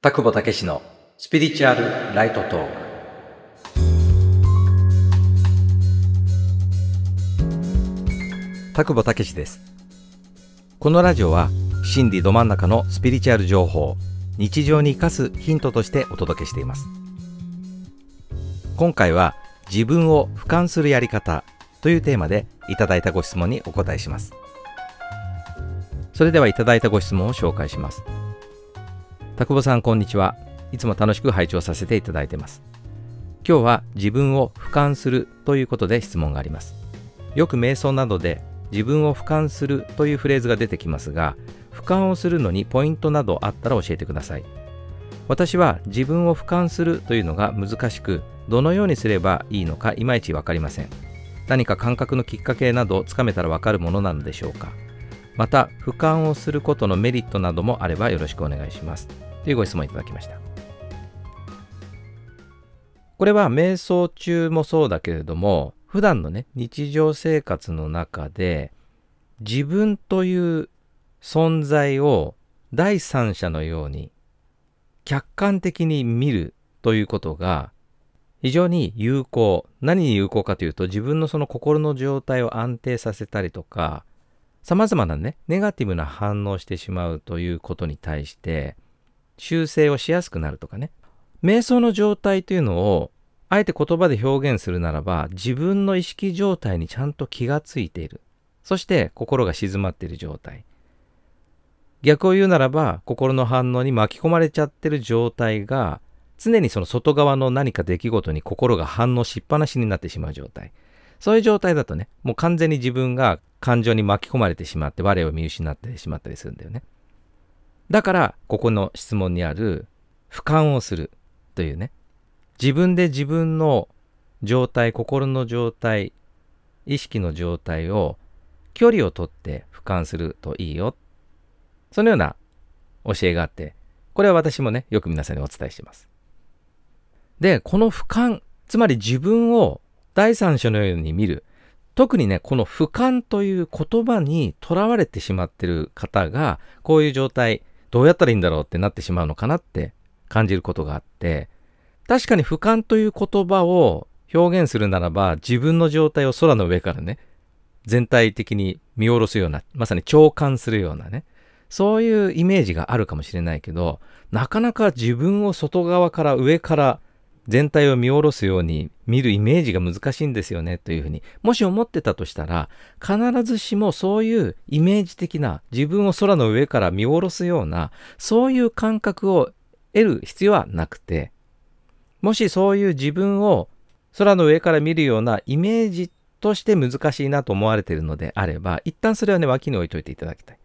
田久保武史のスピリチュアルライトトーク。田久保武史です。このラジオは心理ど真ん中のスピリチュアル情報日常に生かすヒントとしてお届けしています。今回は自分を俯瞰するやり方というテーマでいただいたご質問にお答えします。それではいただいたご質問を紹介します。田久保さんこんにちは。いつも楽しく拝聴させていただいてます。今日は自分を俯瞰するということで質問があります。よく瞑想などで自分を俯瞰するというフレーズが出てきますが俯瞰をするのにポイントなどあったら教えてください。私は自分を俯瞰するというのが難しくどのようにすればいいのかいまいちわかりません。何か感覚のきっかけなどつかめたらわかるものなのでしょうか。また俯瞰をすることのメリットなどもあればよろしくお願いします。というご質問いただきました。これは瞑想中もそうだけれども普段のね日常生活の中で自分という存在を第三者のように客観的に見るということが非常に有効。何に有効かというと自分のその心の状態を安定させたりとか様々なねネガティブな反応してしまうということに対して修正をしやすくなるとかね。瞑想の状態というのをあえて言葉で表現するならば自分の意識状態にちゃんと気がついている。そして心が静まっている状態。逆を言うならば心の反応に巻き込まれちゃってる状態が常にその外側の何か出来事に心が反応しっぱなしになってしまう状態。そういう状態だとねもう完全に自分が感情に巻き込まれてしまって我を見失ってしまったりするんだよね。だからここの質問にある俯瞰をするというね。自分で自分の状態心の状態意識の状態を距離をとって俯瞰するといいよそのような教えがあってこれは私もねよく皆さんにお伝えしています。でこの俯瞰つまり自分を第三者のように見る。特にねこの俯瞰という言葉にとらわれてしまっている方がこういう状態どうやったらいいんだろうってなってしまうのかなって感じることがあって確かに俯瞰という言葉を表現するならば自分の状態を空の上からね全体的に見下ろすようなまさに共感するようなねそういうイメージがあるかもしれないけどなかなか自分を外側から上から全体を見下ろすように見るイメージが難しいんですよねというふうにもし思ってたとしたら必ずしもそういうイメージ的な自分を空の上から見下ろすようなそういう感覚を得る必要はなくてもしそういう自分を空の上から見るようなイメージとして難しいなと思われているのであれば一旦それはね脇に置いといていただきたい。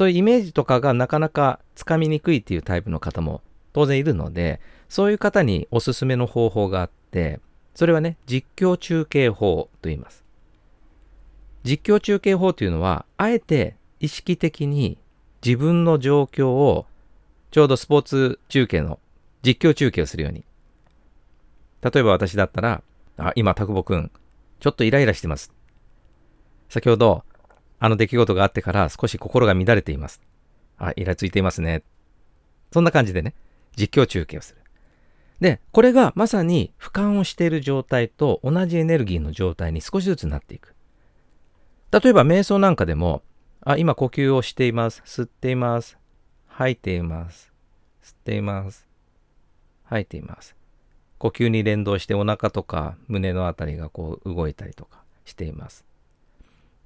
そういうイメージとかがなかなかつかみにくいっていうタイプの方も当然いるので、そういう方におすすめの方法があって、それはね、実況中継法と言います。実況中継法というのは、あえて意識的に自分の状況をちょうどスポーツ中継の実況中継をするように。例えば私だったら、あ、今、田久保くん、ちょっとイライラしてます。先ほど、あの出来事があってから少し心が乱れています。あ、イラついていますね。そんな感じでね、実況中継をする。で、これがまさに俯瞰をしている状態と同じエネルギーの状態に少しずつなっていく。例えば瞑想なんかでも、あ、今呼吸をしています。吸っています。吐いています。吸っています。吐いています。呼吸に連動してお腹とか胸のあたりがこう動いたりとかしています。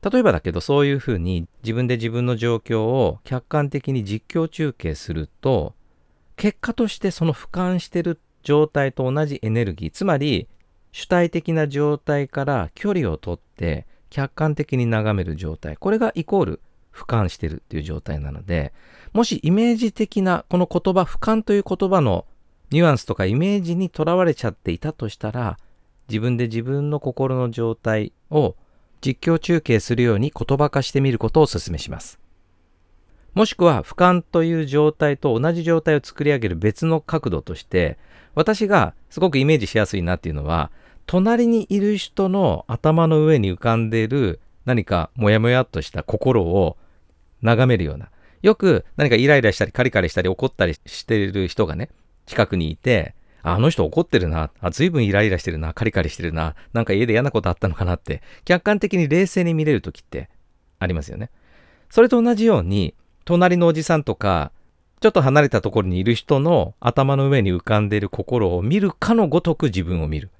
例えばだけどそういうふうに自分で自分の状況を客観的に実況中継すると結果としてその俯瞰してる状態と同じエネルギーつまり主体的な状態から距離をとって客観的に眺める状態これがイコール俯瞰してるっていう状態なのでもしイメージ的なこの言葉俯瞰という言葉のニュアンスとかイメージにとらわれちゃっていたとしたら自分で自分の心の状態を実況中継するように言葉化してみることをお勧めします。もしくは俯瞰という状態と同じ状態を作り上げる別の角度として、私がすごくイメージしやすいなっていうのは、隣にいる人の頭の上に浮かんでいる何かモヤモヤっとした心を眺めるような。よく何かイライラしたりカリカリしたり怒ったりしている人がね、近くにいて、あの人怒ってるな。あ、随分イライラしてるな。カリカリしてるな。なんか家で嫌なことあったのかなって、客観的に冷静に見れる時ってありますよね。それと同じように、隣のおじさんとか、ちょっと離れたところにいる人の頭の上に浮かんでいる心を見るかのごとく自分を見る。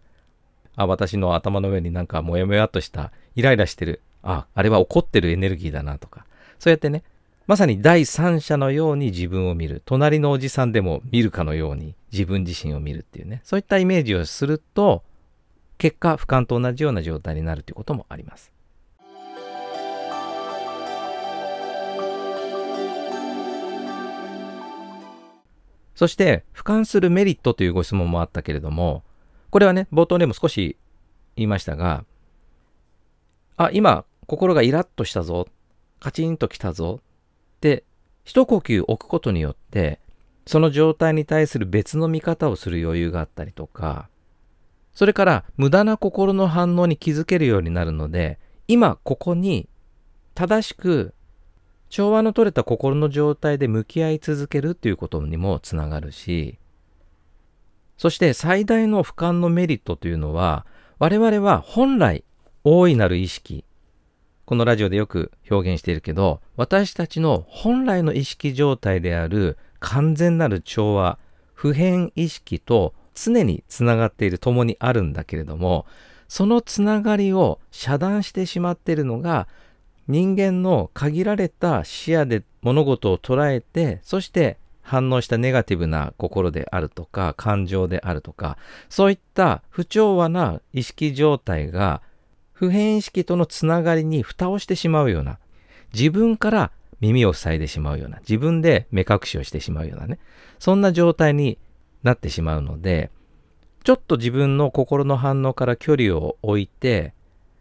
あ、私の頭の上になんかモヤモヤっとしたイライラしてる。あ、あれは怒ってるエネルギーだなとか。そうやってね、まさに第三者のように自分を見る。隣のおじさんでも見るかのように自分自身を見るっていうね。そういったイメージをすると、結果、俯瞰と同じような状態になるということもあります。そして、俯瞰するメリットというご質問もあったけれども、これはね、冒頭でも少し言いましたが、あ、今、心がイラッとしたぞ。カチンときたぞ。で、一呼吸置くことによって、その状態に対する別の見方をする余裕があったりとか、それから無駄な心の反応に気づけるようになるので、今ここに正しく調和の取れた心の状態で向き合い続けるっていうことにもつながるし、そして最大の俯瞰のメリットというのは、我々は本来大いなる意識、このラジオでよく表現しているけど、私たちの本来の意識状態である完全なる調和、普遍意識と常につながっている、共にあるんだけれども、そのつながりを遮断してしまっているのが、人間の限られた視野で物事を捉えて、そして反応したネガティブな心であるとか、感情であるとか、そういった不調和な意識状態が普遍意識とのつながりに蓋をしてしまうような、自分から耳を塞いでしまうような、自分で目隠しをしてしまうようなね、そんな状態になってしまうので、ちょっと自分の心の反応から距離を置いて、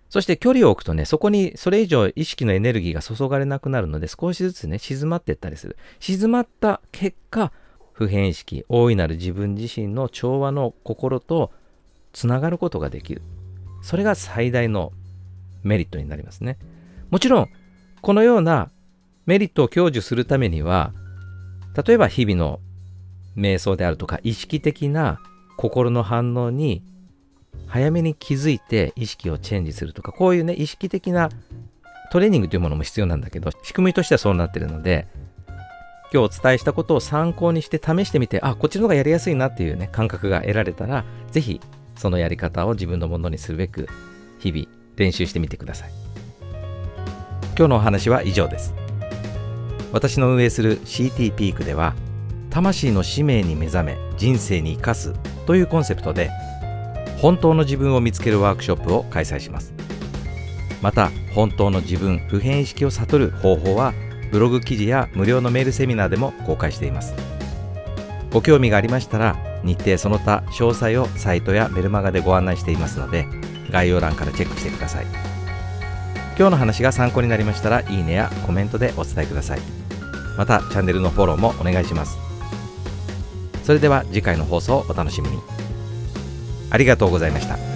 そして距離を置くとね、そこにそれ以上意識のエネルギーが注がれなくなるので、少しずつね、静まっていったりする。静まった結果、普遍意識、大いなる自分自身の調和の心とつながることができる。それが最大のメリットになりますね。もちろん、このようなメリットを享受するためには、例えば日々の瞑想であるとか、意識的な心の反応に早めに気づいて意識をチェンジするとか、こういうね、意識的なトレーニングというものも必要なんだけど、仕組みとしてはそうなってるので、今日お伝えしたことを参考にして試してみて、あ、こっちの方がやりやすいなっていうね、感覚が得られたら、ぜひそのやり方を自分のものにするべく日々練習してみてください。今日のお話は以上です。私の運営する CT ピークでは魂の使命に目覚め人生に生かすというコンセプトで本当の自分を見つけるワークショップを開催します。また本当の自分普遍意識を悟る方法はブログ記事や無料のメールセミナーでも公開しています。ご興味がありましたら日程その他詳細をサイトやメルマガでご案内していますので概要欄からチェックしてください。今日の話が参考になりましたらいいねやコメントでお伝えください。またチャンネルのフォローもお願いします。それでは次回の放送をお楽しみに。ありがとうございました。